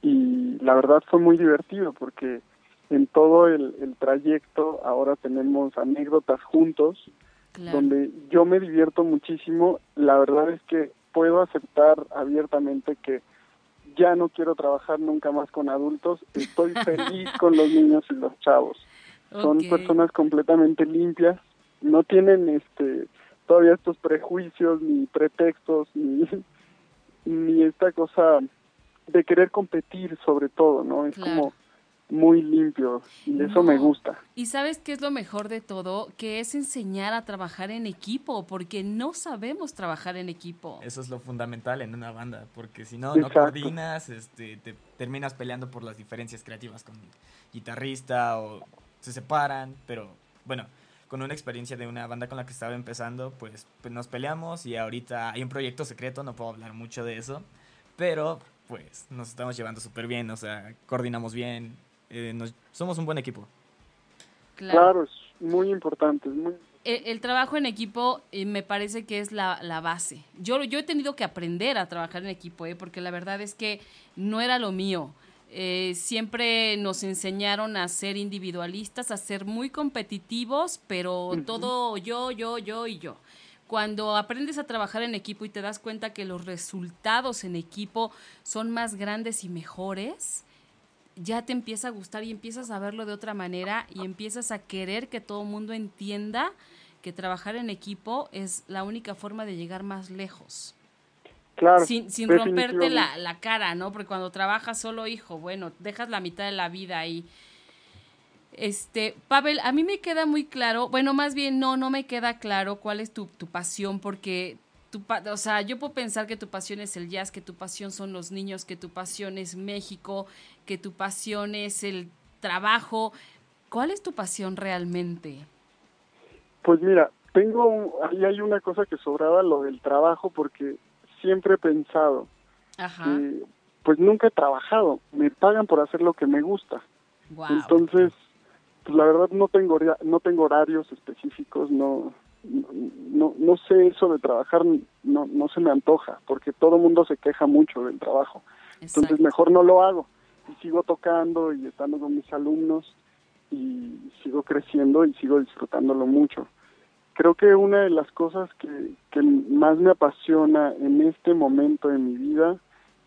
Y la verdad fue muy divertido porque en todo el, el trayecto ahora tenemos anécdotas juntos claro. donde yo me divierto muchísimo. La verdad es que puedo aceptar abiertamente que ya no quiero trabajar nunca más con adultos. Estoy feliz con los niños y los chavos son personas completamente limpias, no tienen este todavía estos prejuicios ni pretextos ni ni esta cosa de querer competir sobre todo, ¿no? Es Claro. como muy limpio y eso me gusta. Y sabes qué es lo mejor de todo, que es enseñar a trabajar en equipo, porque no sabemos trabajar en equipo. Eso es lo fundamental en una banda, porque si no, no coordinas, este, te terminas peleando por las diferencias creativas con el guitarrista o se separan, pero bueno, con una experiencia de una banda con la que estaba empezando, pues, pues nos peleamos y ahorita hay un proyecto secreto, no puedo hablar mucho de eso, pero pues nos estamos llevando súper bien, o sea, coordinamos bien, eh, nos- somos un buen equipo. Claro, es muy importante, es muy El, el trabajo en equipo eh, me parece que es la, la base. Yo, yo he tenido que aprender a trabajar en equipo, ¿eh? porque la verdad es que no era lo mío. Eh, siempre nos enseñaron a ser individualistas, a ser muy competitivos, pero todo yo, yo, yo y yo. Cuando aprendes a trabajar en equipo y te das cuenta que los resultados en equipo son más grandes y mejores, ya te empieza a gustar y empiezas a verlo de otra manera y empiezas a querer que todo el mundo entienda que trabajar en equipo es la única forma de llegar más lejos. claro. sin sin romperte la, la cara, ¿no? Porque cuando trabajas solo, hijo, bueno, dejas la mitad de la vida ahí. Este, Pavel, a mí me queda muy claro, bueno, más bien no, no me queda claro cuál es tu, tu pasión, porque tu, o sea, yo puedo pensar que tu pasión es el jazz, que tu pasión son los niños, que tu pasión es México, que tu pasión es el trabajo. ¿Cuál es tu pasión realmente? Pues mira, tengo un- ahí hay una cosa que sobraba lo del trabajo porque siempre he pensado Ajá. que pues nunca he trabajado, me pagan por hacer lo que me gusta. Wow. Entonces, pues la verdad no tengo no tengo horarios específicos, no no no sé eso de trabajar no no se me antoja porque todo el mundo se queja mucho del trabajo. Entonces mejor no lo hago y sigo tocando y estando con mis alumnos y sigo creciendo y sigo disfrutándolo mucho. Creo que una de las cosas que, que más me apasiona en este momento de mi vida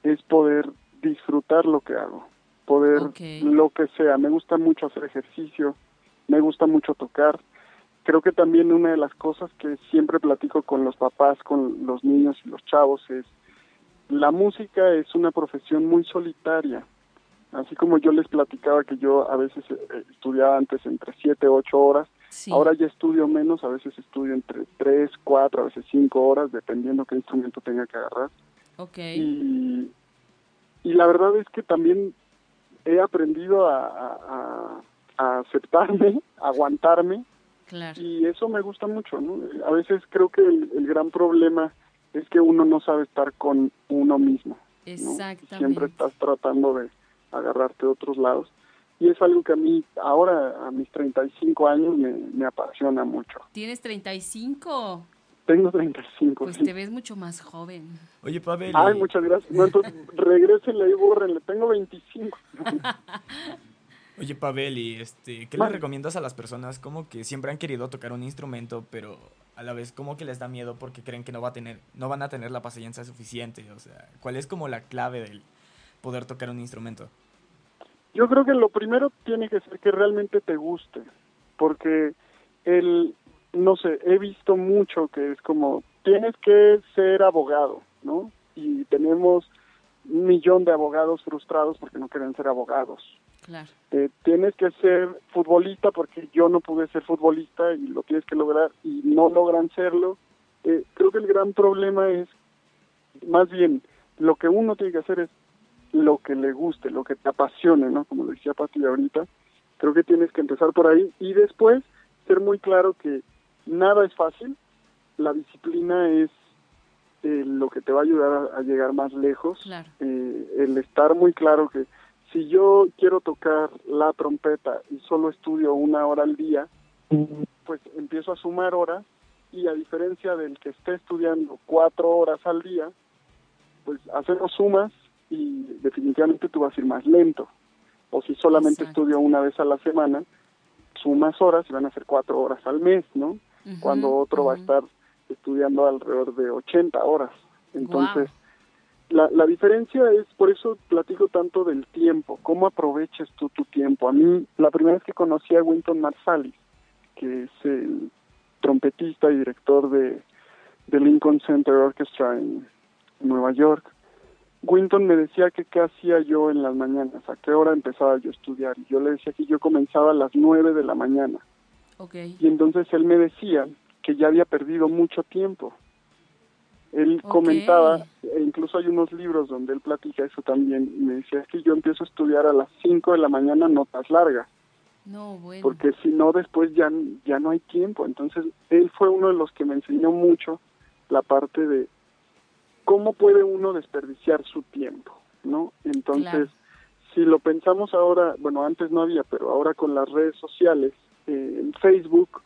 es poder disfrutar lo que hago. poder lo que sea. Me gusta mucho hacer ejercicio, me gusta mucho tocar. Creo que también una de las cosas que siempre platico con los papás, con los niños y los chavos es la música es una profesión muy solitaria. Así como yo les platicaba que yo a veces eh, estudiaba antes entre 7, 8 horas, Sí. ahora ya estudio menos, a veces estudio entre 3, 4, a veces 5 horas, dependiendo qué instrumento tenga que agarrar. Y, y la verdad es que también he aprendido a, a- a- a aceptarme, a aguantarme, Claro. y eso me gusta mucho, ¿no? A veces creo que el, el gran problema es que uno no sabe estar con uno mismo, ¿no? Exactamente. Siempre estás tratando de agarrarte de otros lados. Y es algo que a mí, ahora, a mis 35 años, me, me apasiona mucho. ¿Tienes 35? Tengo 35. Pues sí. te ves mucho más joven. Oye, Pavel. Ay, muchas gracias. No, entonces, regrésenle y bórrenle. Tengo 25. Oye, Pavel, y este, ¿qué le recomiendas a las personas como que siempre han querido tocar un instrumento, pero a la vez como que les da miedo porque creen que no va a tener, no van a tener la paciencia suficiente? O sea, ¿cuál es como la clave del poder tocar un instrumento? Yo creo que lo primero tiene que ser que realmente te guste, porque el, no sé, he visto mucho que es como, tienes que ser abogado, ¿no? Y tenemos un millón de abogados frustrados porque no quieren ser abogados. Claro. Eh, tienes que ser futbolista porque yo no pude ser futbolista y lo tienes que lograr y no logran serlo. Eh, creo que el gran problema es, más bien, lo que uno tiene que hacer es lo que le guste, lo que te apasione, ¿no? Como decía Pati ahorita, creo que tienes que empezar por ahí y después ser muy claro que nada es fácil, la disciplina es eh, lo que te va a ayudar a, a llegar más lejos, Claro. Eh, el estar muy claro que si yo quiero tocar la trompeta y solo estudio una hora al día, pues empiezo a sumar horas y a diferencia del que esté estudiando cuatro horas al día, pues hacemos sumas y definitivamente tú vas a ir más lento. O si solamente Exacto. estudio una vez a la semana, sumas horas y van a ser cuatro horas al mes, ¿no? Cuando otro va a estar estudiando alrededor de 80 horas. Entonces. La, la diferencia es, por eso platico tanto del tiempo, cómo aprovechas tú tu tiempo. A mí, la primera vez que conocí a Winton Marsalis, que es el trompetista y director de, de Lincoln Center Orchestra en Nueva York, Winton me decía que qué hacía yo en las mañanas, a qué hora empezaba yo a estudiar. Y yo le decía que yo comenzaba a las nueve de la mañana. Ok. Y entonces él me decía que ya había perdido mucho tiempo. Él comentaba, e incluso hay unos libros donde él platica eso también, y me decía es que yo empiezo a estudiar a las 5 de la mañana notas largas, No, bueno. porque si no después ya, ya no hay tiempo. Entonces él fue uno de los que me enseñó mucho la parte de cómo puede uno desperdiciar su tiempo, ¿no? Entonces, Claro. si lo pensamos ahora, bueno, antes no había, pero ahora con las redes sociales, eh, en Facebook,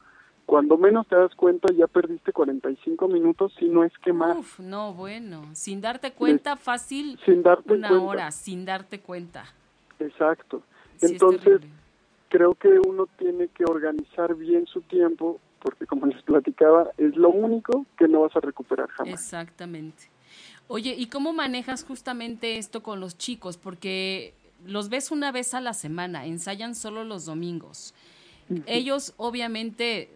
cuando menos te das cuenta ya perdiste 45 minutos, si no es que más, Uf, no, bueno. Sin darte cuenta, fácil, sin darte una cuenta. hora, sin darte cuenta. Exacto. Sí, Entonces, creo que uno tiene que organizar bien su tiempo, porque como les platicaba, es lo único que no vas a recuperar jamás. Exactamente. Oye, ¿y cómo manejas justamente esto con los chicos? Porque los ves una vez a la semana, ensayan solo los domingos. Ellos obviamente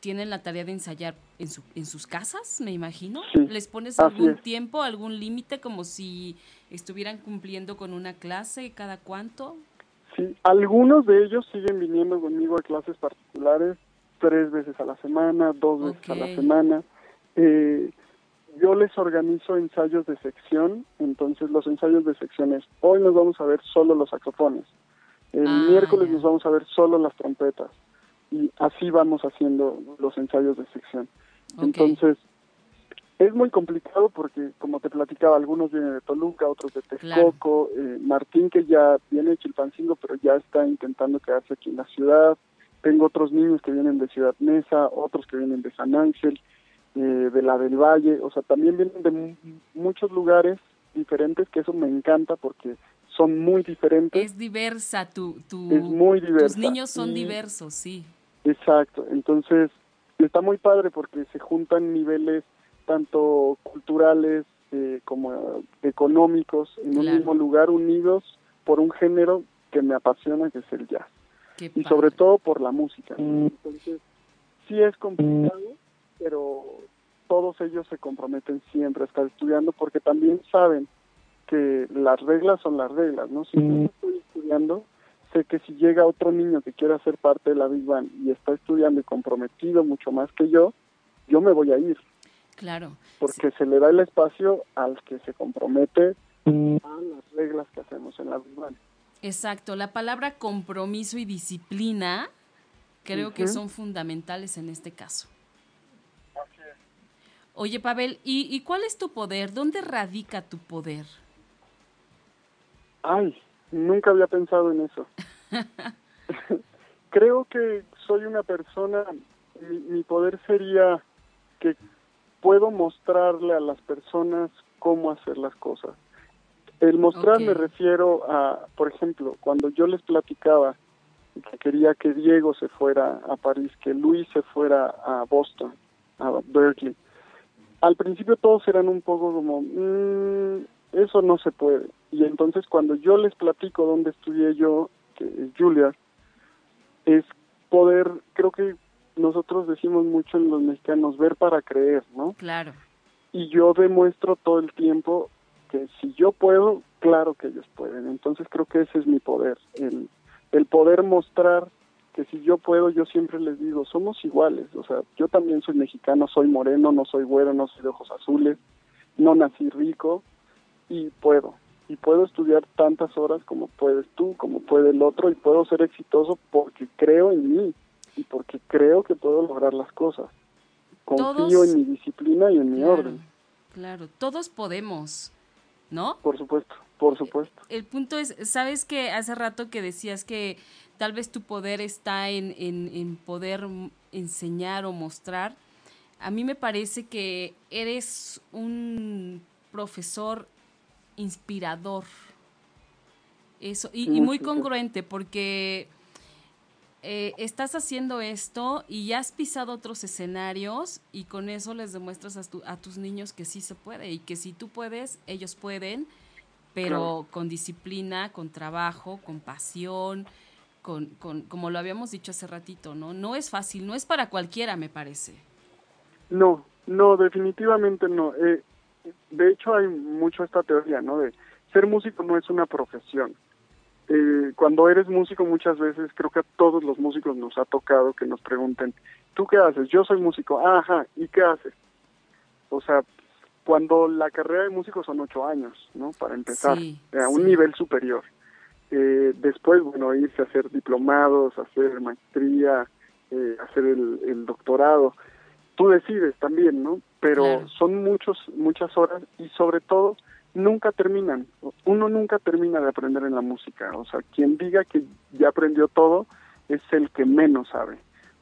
tienen la tarea de ensayar en, su, en sus casas, me imagino. Sí, ¿Les pones algún tiempo, algún límite, como si estuvieran cumpliendo con una clase cada cuánto? Sí, algunos de ellos siguen viniendo conmigo a clases particulares tres veces a la semana, dos veces a la semana. Eh, yo les organizo ensayos de sección, entonces los ensayos de sección es, hoy nos vamos a ver solo los saxofones, el Ah, miércoles nos vamos a ver solo las trompetas, y así vamos haciendo los ensayos de sección. Entonces, es muy complicado porque, como te platicaba, algunos vienen de Toluca, otros de Texcoco, eh, Martín que ya viene de Chilpancingo, pero ya está intentando quedarse aquí en la ciudad. Tengo otros niños que vienen de Ciudad Mesa, otros que vienen de San Ángel, eh, de la del Valle, o sea, también vienen de mu- muchos lugares diferentes, que eso me encanta porque son muy diferentes. Es diversa, tu, tu, Es muy diversa. tus niños son Y- diversos, sí. Exacto, entonces está muy padre porque se juntan niveles tanto culturales eh, como eh, económicos en un mismo lugar unidos por un género que me apasiona, que es el jazz. y sobre todo por la música. Entonces, sí es complicado, pero todos ellos se comprometen siempre a estar estudiando porque también saben que las reglas son las reglas, ¿no? Si yo estoy estudiando, sé que si llega otro niño que quiera ser parte de la Big Bang y está estudiando y comprometido mucho más que yo, yo me voy a ir. Claro. Porque se le da el espacio al que se compromete a las reglas que hacemos en la Big Bang. Exacto. La palabra compromiso y disciplina creo que son fundamentales en este caso. Oye, Pavel, ¿y, ¿y cuál es tu poder? ¿Dónde radica tu poder? Ay, nunca había pensado en eso. Creo que soy una persona, mi, poder sería que puedo mostrarle a las personas cómo hacer las cosas. El mostrar me refiero a, por ejemplo, cuando yo les platicaba que quería que Diego se fuera a París, que Luis se fuera a Boston, a Berkeley al principio todos eran un poco como, mm, eso no se puede. Y entonces cuando yo les platico dónde estudié yo, que es Julia, es poder, creo que nosotros decimos mucho en los mexicanos, ver para creer, ¿no? Claro. Y yo demuestro todo el tiempo que si yo puedo, claro que ellos pueden. Entonces creo que ese es mi poder, el, el poder mostrar que si yo puedo, yo siempre les digo, somos iguales, o sea, yo también soy mexicano, soy moreno, no soy güero, no soy de ojos azules, no nací rico y puedo, y puedo estudiar tantas horas como puedes tú, como puede el otro, y puedo ser exitoso porque creo en mí y porque creo que puedo lograr las cosas. Confío en mi disciplina y en mi orden. Claro, todos podemos, ¿no? Por supuesto, por supuesto. El punto es, sabes que hace rato que decías que tal vez tu poder está en, en, poder enseñar o mostrar. A mí me parece que eres un profesor inspirador. Eso, y, muy congruente, porque eh, estás haciendo esto y ya has pisado otros escenarios y con eso les demuestras a, a, tus niños que sí se puede y que si tú puedes, ellos pueden, pero con disciplina, con trabajo, con pasión, con, con, como lo habíamos dicho hace ratito, ¿no? No es fácil, no es para cualquiera, me parece. No, no, definitivamente no. Eh, de hecho, hay mucho esta teoría, ¿no? De ser músico no es una profesión. Eh, cuando eres músico muchas veces, creo que a todos los músicos nos ha tocado que nos pregunten, ¿tú qué haces? Yo soy músico. ajá, ¿y qué haces? O sea, cuando la carrera de músico son ocho años, ¿no? Para empezar, a un nivel superior. Eh, después, bueno, irse a hacer diplomados, hacer maestría, eh, hacer el, doctorado. Tú decides también, ¿no? Pero son muchos, muchas horas y sobre todo nunca terminan. Uno nunca termina de aprender en la música. O sea, quien diga que ya aprendió todo es el que menos sabe.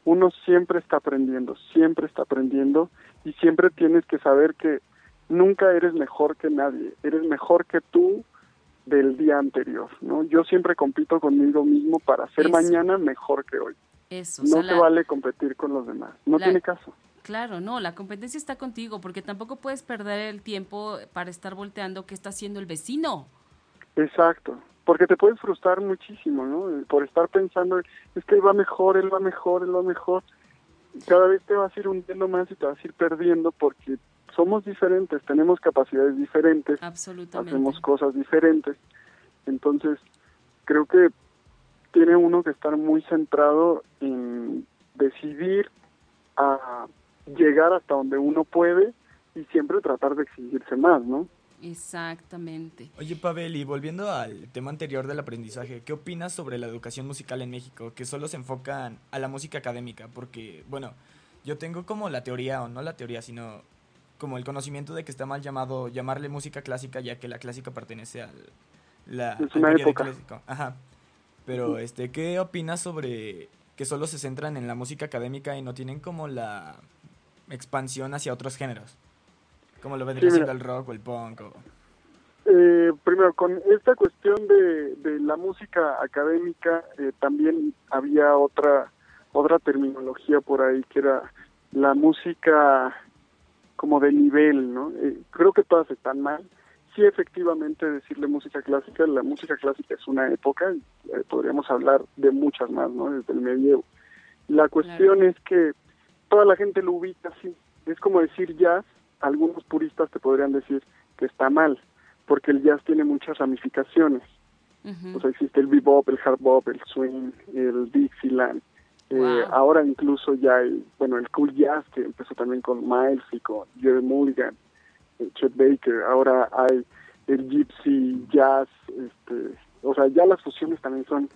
Uno siempre está aprendiendo, siempre está aprendiendo y siempre tienes que saber que nunca eres mejor que nadie. Eres mejor que tú del día anterior, ¿no? Yo siempre compito conmigo mismo para ser mañana mejor que hoy. Eso. No se vale competir con los demás, no tiene caso. Claro, no, la competencia está contigo, porque tampoco puedes perder el tiempo para estar volteando qué está haciendo el vecino. Exacto, porque te puedes frustrar muchísimo, ¿no? Por estar pensando, es que él va mejor, él va mejor, él va mejor. Cada vez te vas a ir hundiendo más y te vas a ir perdiendo porque somos diferentes, tenemos capacidades diferentes, hacemos cosas diferentes. Entonces, creo que tiene uno que estar muy centrado en decidir a llegar hasta donde uno puede y siempre tratar de exigirse más, ¿no? Exactamente. Oye, Pavel, y volviendo al tema anterior del aprendizaje, ¿qué opinas sobre la educación musical en México, que solo se enfocan a la música académica? Porque, bueno, yo tengo como la teoría, o no la teoría, sino como el conocimiento de que está mal llamado llamarle música clásica ya que la clásica pertenece al la es una época. clásico. Ajá. Pero este, ¿qué opinas sobre que solo se centran en la música académica y no tienen como la expansión hacia otros géneros? Como lo vendría siendo el rock o el punk Eh, primero, con esta cuestión de, de la música académica, eh, también había otra otra terminología por ahí que era la música como de nivel, ¿no? Eh, creo que todas están mal. sí efectivamente decirle música clásica, la música clásica es una época, eh, podríamos hablar de muchas más, ¿no? Desde el medievo. La cuestión es que toda la gente lo ubica así, es como decir jazz, algunos puristas te podrían decir que está mal, porque el jazz tiene muchas ramificaciones. O sea, existe el bebop, el hard bop, el swing, el Dixieland. Eh, ahora incluso ya hay, bueno, el cool jazz que empezó también con Miles y con Jerry Mulligan, eh, Chet Baker. Ahora hay el gypsy jazz, este, o sea, ya las fusiones también son,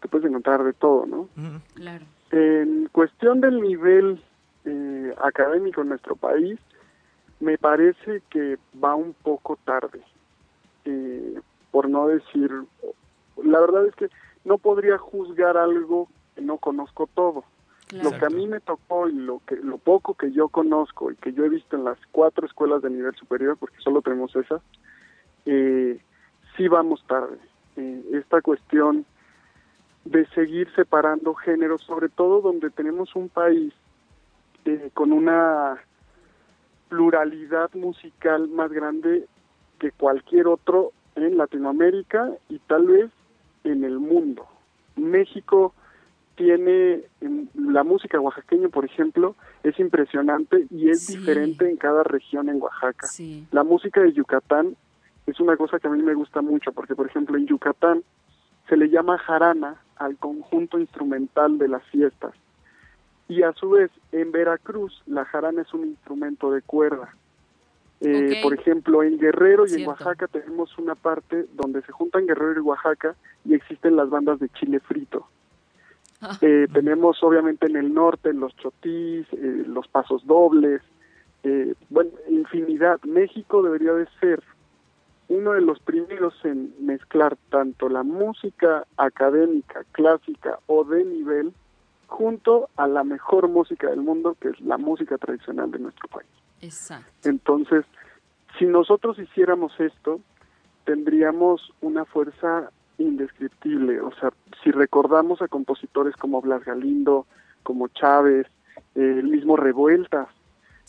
te puedes encontrar de todo, ¿no? Claro. En cuestión del nivel eh, académico en nuestro país, me parece que va un poco tarde. Eh, por no decir, la verdad es que no podría juzgar algo que no conozco todo. Lo que a mí me tocó y lo que lo poco que yo conozco y que yo he visto en las cuatro escuelas de nivel superior, porque solo tenemos esas, eh, sí vamos tarde. Eh, esta cuestión de seguir separando géneros, sobre todo donde tenemos un país eh, con una pluralidad musical más grande que cualquier otro en Latinoamérica y tal vez en el mundo. México tiene la música oaxaqueña, por ejemplo, es impresionante y es diferente en cada región en Oaxaca. La música de Yucatán es una cosa que a mí me gusta mucho porque, por ejemplo, en Yucatán se le llama jarana al conjunto instrumental de las fiestas. Y a su vez, en Veracruz, la jarana es un instrumento de cuerda. Eh, por ejemplo, en Guerrero y en Oaxaca tenemos una parte donde se juntan Guerrero y Oaxaca y existen las bandas de chile frito. Ah. Eh, tenemos obviamente en el norte los chotís, eh, los pasos dobles, bueno, infinidad. México debería de ser uno de los primeros en mezclar tanto la música académica, clásica o de nivel junto a la mejor música del mundo, que es la música tradicional de nuestro país. Exacto. Entonces, si nosotros hiciéramos esto, tendríamos una fuerza indescriptible. O sea, si recordamos a compositores como Blas Galindo, como Chávez, eh, el mismo Revueltas,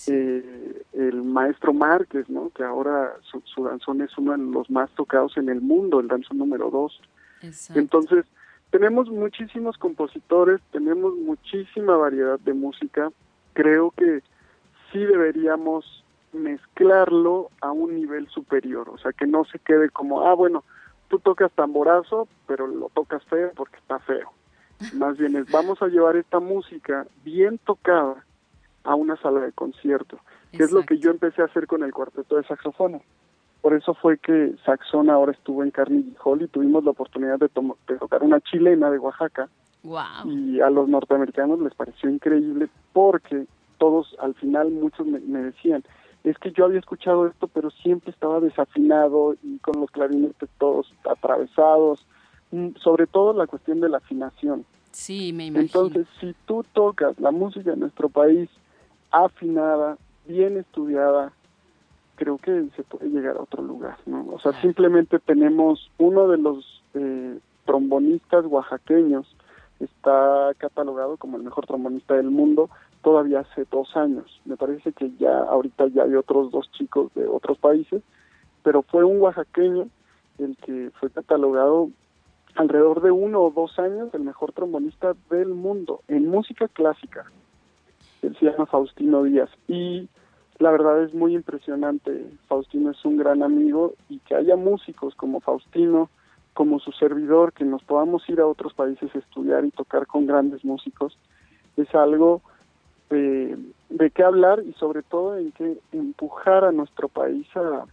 eh, el maestro Márquez, ¿no? que ahora su, danzón es uno de los más tocados en el mundo, el danzón número dos. Entonces, tenemos muchísimos compositores, tenemos muchísima variedad de música. Creo que sí deberíamos mezclarlo a un nivel superior, o sea, que no se quede como, ah, bueno, tú tocas tamborazo, pero lo tocas feo porque está feo. Más bien es, vamos a llevar esta música bien tocada a una sala de concierto, que es lo que yo empecé a hacer con el cuarteto de saxofones. Por eso fue que Saxón ahora estuvo en Carnegie Hall y tuvimos la oportunidad de, de tocar una chilena de Oaxaca. Y a los norteamericanos les pareció increíble porque todos, al final muchos me, decían, es que yo había escuchado esto, pero siempre estaba desafinado y con los clarinetes todos atravesados, mm, sobre todo la cuestión de la afinación. Sí, me imagino. Entonces, si tú tocas la música de nuestro país afinada, bien estudiada, creo que se puede llegar a otro lugar, ¿no? O sea, simplemente tenemos uno de los eh, trombonistas oaxaqueños, está catalogado como el mejor trombonista del mundo, todavía hace dos años. Me parece que ya ahorita ya hay otros dos chicos de otros países, pero fue un oaxaqueño el que fue catalogado alrededor de uno o dos años el mejor trombonista del mundo en música clásica. Él se llama Faustino Díaz y la verdad es muy impresionante. Faustino es un gran amigo y que haya músicos como Faustino, como su servidor, que nos podamos ir a otros países a estudiar y tocar con grandes músicos, es algo de, de qué hablar y sobre todo en que empujar a nuestro país a,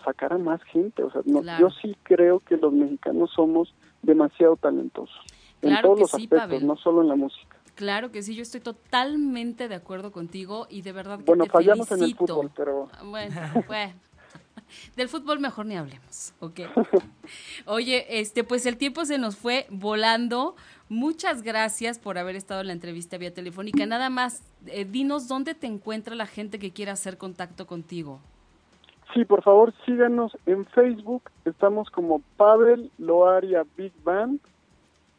sacar a más gente. O sea, yo sí creo que los mexicanos somos demasiado talentosos en todos los aspectos, no solo en la música. Claro que sí, yo estoy totalmente de acuerdo contigo y de verdad que bueno, te fallamos en el fútbol, pero bueno, bueno. Del fútbol mejor ni hablemos, ¿ok? Oye, este, pues el tiempo se nos fue volando. Muchas gracias por haber estado en la entrevista vía telefónica. Nada más, eh, dinos dónde te encuentra la gente que quiera hacer contacto contigo. Sí, por favor, síganos en Facebook. Estamos como Pavel Loaria Big Band.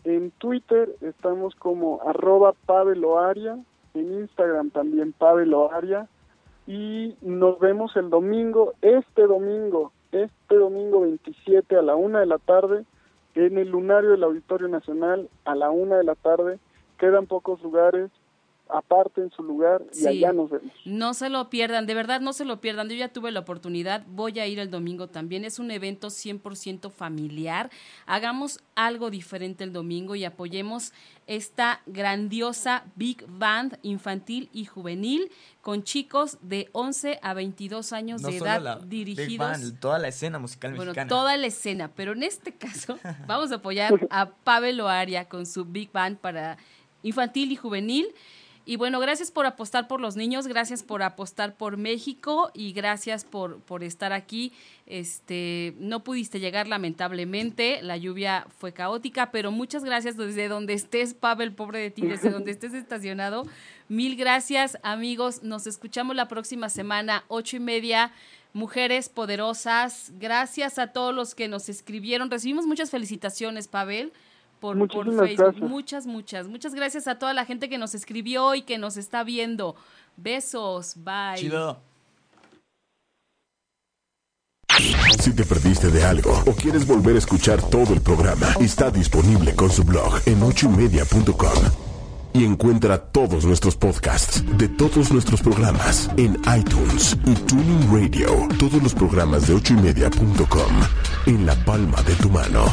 En Twitter estamos como arroba Pavel Loaria. En Instagram también Pavel Loaria y nos vemos el domingo, este domingo, este domingo 27 a la una de la tarde en el lunario del Auditorio Nacional a la una de la tarde. Quedan pocos lugares, aparte en su lugar y allá nos vemos. No se lo pierdan, de verdad no se lo pierdan. Yo ya tuve la oportunidad, voy a ir el domingo también. Es un evento 100% familiar. Hagamos algo diferente el domingo y apoyemos esta grandiosa Big Band infantil y juvenil con chicos de 11 a 22 años de edad dirigidos. toda la escena musical bueno, toda la escena, pero en este caso vamos a apoyar a Pavel Oaria con su Big Band para infantil y juvenil. Y bueno, gracias por apostar por los niños, gracias por apostar por México y gracias por, por estar aquí. Este, no pudiste llegar lamentablemente, la lluvia fue caótica, pero muchas gracias desde donde estés, Pavel, pobre de ti, desde donde estés estacionado. Mil gracias, amigos. Nos escuchamos la próxima semana, ocho y media. Mujeres poderosas. Gracias a todos los que nos escribieron. Recibimos muchas felicitaciones, Pavel por, Facebook. Muchas, muchas, muchas gracias a toda la gente que nos escribió y que nos está viendo. Besos, bye. Chido. Si te perdiste de algo o quieres volver a escuchar todo el programa, está disponible con su blog en ochoymedia.com. Y encuentra todos nuestros podcasts de todos nuestros programas en iTunes y Tuning Radio. Todos los programas de ochoymedia.com en la palma de tu mano.